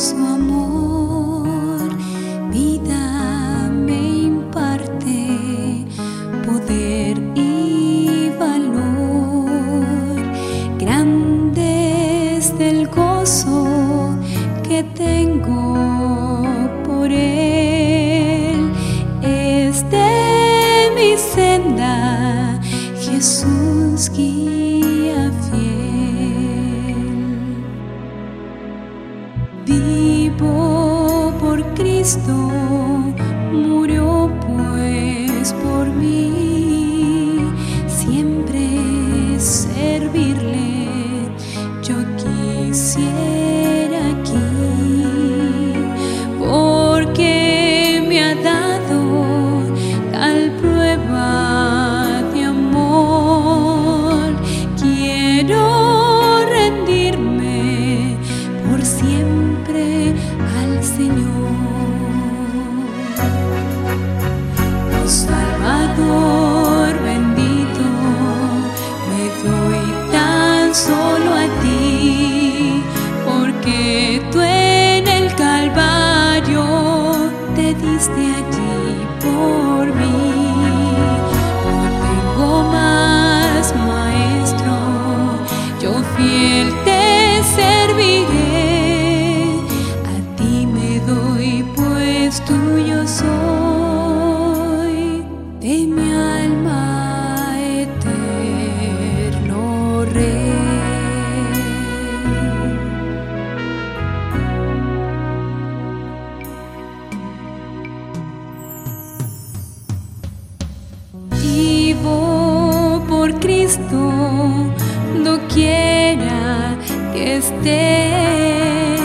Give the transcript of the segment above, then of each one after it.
su amor, vida me imparte poder y valor, grande es el gozo que tengo. Cristo, te diste allí por mí. No tengo más maestro, yo fiel te serviré, a ti me doy pues tuyo soy de mi alma eterno. Por Cristo, doquiera que esté,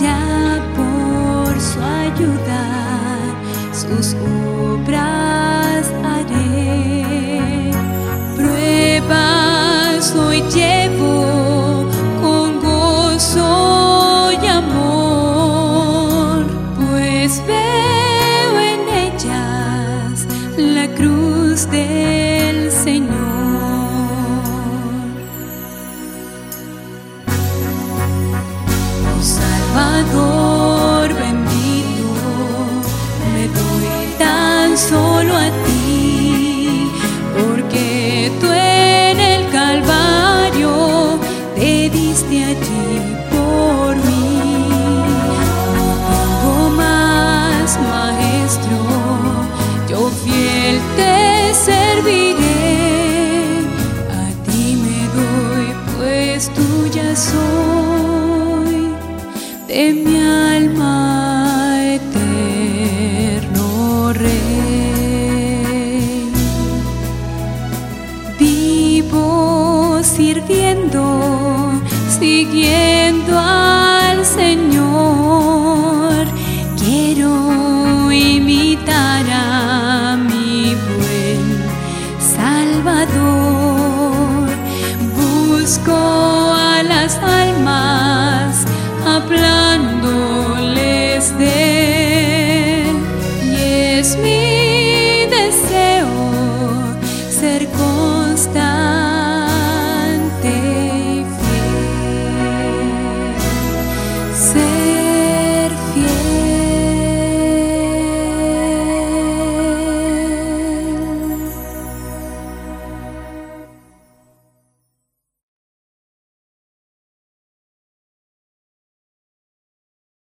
ya por su ayuda, sus obras haré. Pruebas hoy llevo con gozo y amor, pues veo en ellas la cruz del Señor. Bendito, me doy tan solo a ti, porque tú en el Calvario te diste allí por mí. No tengo más maestro, yo fiel te serviré, a ti me doy pues tuya soy de mi alma eterno rey. Vivo sirviendo, siguiendo al Señor.